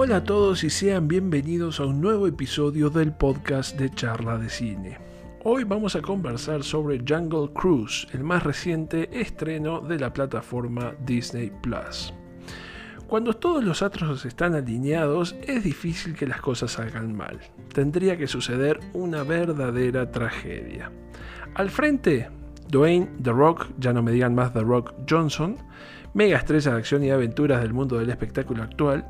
Hola a todos y sean bienvenidos a un nuevo episodio del podcast de charla de cine. Hoy vamos a conversar sobre Jungle Cruise, el más reciente estreno de la plataforma Disney Plus. Cuando todos los astros están alineados, es difícil que las cosas salgan mal. Tendría que suceder una verdadera tragedia. Al frente, Dwayne The Rock, ya no me digan más The Rock Johnson, mega estrella de acción y aventuras del mundo del espectáculo actual,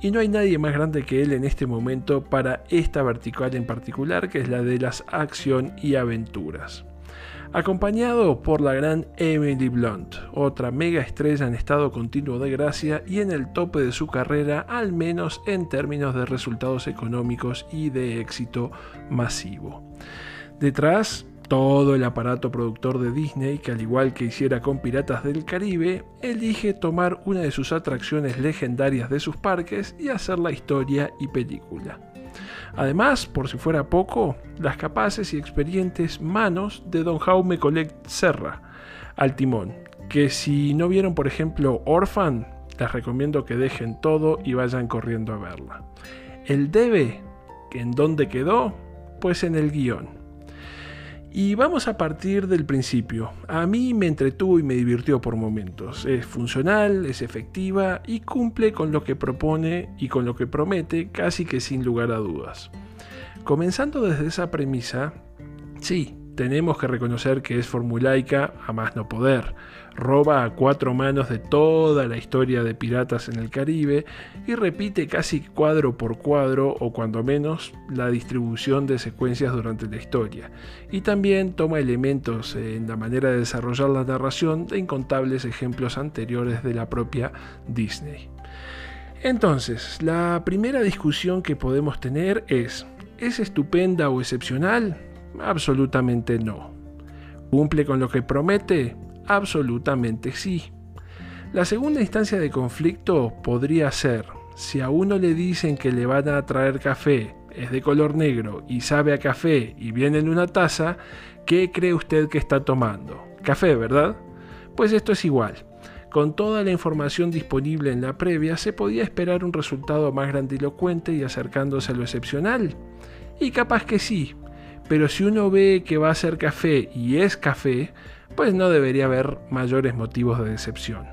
y no hay nadie más grande que él en este momento para esta vertical en particular, que es la de las acción y aventuras. Acompañado por la gran Emily Blunt, otra mega estrella en estado continuo de gracia y en el tope de su carrera, al menos en términos de resultados económicos y de éxito masivo. Detrás, todo el aparato productor de Disney, que al igual que hiciera con Piratas del Caribe, elige tomar una de sus atracciones legendarias de sus parques y hacer la historia y película. Además, por si fuera poco, las capaces y experientes manos de Don Jaume Colect Serra al timón, que si no vieron por ejemplo Orphan, les recomiendo que dejen todo y vayan corriendo a verla. El debe, ¿en dónde quedó? Pues en el guion. Y vamos a partir del principio. A mí me entretuvo y me divirtió por momentos. Es funcional, es efectiva y cumple con lo que propone y con lo que promete casi que sin lugar a dudas. Comenzando desde esa premisa, sí, tenemos que reconocer que es formulaica a más no poder. Roba a cuatro manos de toda la historia de piratas en el Caribe y repite casi cuadro por cuadro o cuando menos la distribución de secuencias durante la historia. Y también toma elementos en la manera de desarrollar la narración de incontables ejemplos anteriores de la propia Disney. Entonces, la primera discusión que podemos tener es, ¿es estupenda o excepcional? Absolutamente no. ¿Cumple con lo que promete? Absolutamente sí. La segunda instancia de conflicto podría ser, si a uno le dicen que le van a traer café, es de color negro y sabe a café y viene en una taza, ¿qué cree usted que está tomando? Café, ¿verdad? Pues esto es igual. Con toda la información disponible en la previa, se podía esperar un resultado más grandilocuente y acercándose a lo excepcional. Y capaz que sí, pero si uno ve que va a ser café y es café, pues no debería haber mayores motivos de decepción.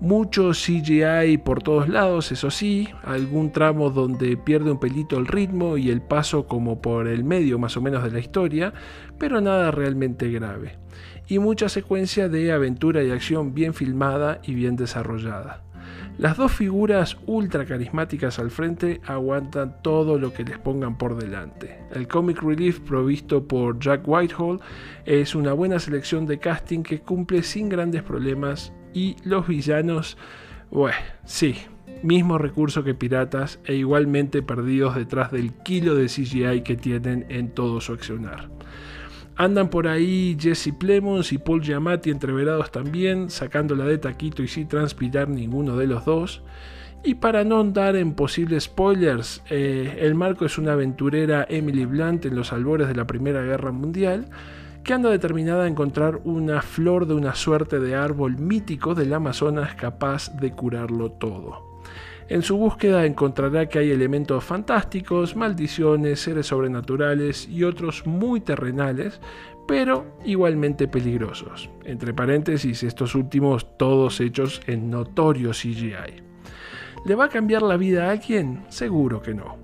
Mucho CGI por todos lados, eso sí, algún tramo donde pierde un pelito el ritmo y el paso como por el medio más o menos de la historia, pero nada realmente grave. Y mucha secuencia de aventura y acción bien filmada y bien desarrollada. Las dos figuras ultra carismáticas al frente aguantan todo lo que les pongan por delante. El comic relief provisto por Jack Whitehall es una buena selección de casting que cumple sin grandes problemas y los villanos, bueno, sí, mismo recurso que Piratas e igualmente perdidos detrás del kilo de CGI que tienen en todo su accionar. Andan por ahí Jesse Plemons y Paul Giamatti entreverados también, sacándola de taquito y sin transpirar ninguno de los dos. Y para no andar en posibles spoilers, eh, el marco es una aventurera Emily Blunt en los albores de la Primera Guerra Mundial, que anda determinada a encontrar una flor de una suerte de árbol mítico del Amazonas capaz de curarlo todo. En su búsqueda encontrará que hay elementos fantásticos, maldiciones, seres sobrenaturales y otros muy terrenales, pero igualmente peligrosos. Entre paréntesis, estos últimos todos hechos en notorio CGI. ¿Le va a cambiar la vida a alguien? Seguro que no.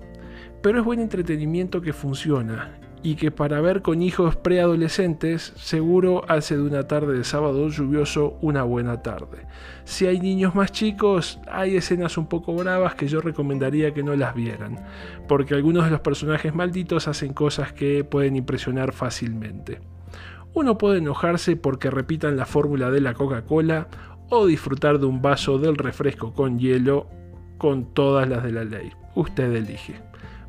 Pero es buen entretenimiento que funciona y que para ver con hijos preadolescentes seguro hace de una tarde de sábado lluvioso una buena tarde. Si hay niños más chicos, hay escenas un poco bravas que yo recomendaría que no las vieran, porque algunos de los personajes malditos hacen cosas que pueden impresionar fácilmente. Uno puede enojarse porque repitan la fórmula de la Coca-Cola o disfrutar de un vaso del refresco con hielo con todas las de la ley. Usted elige.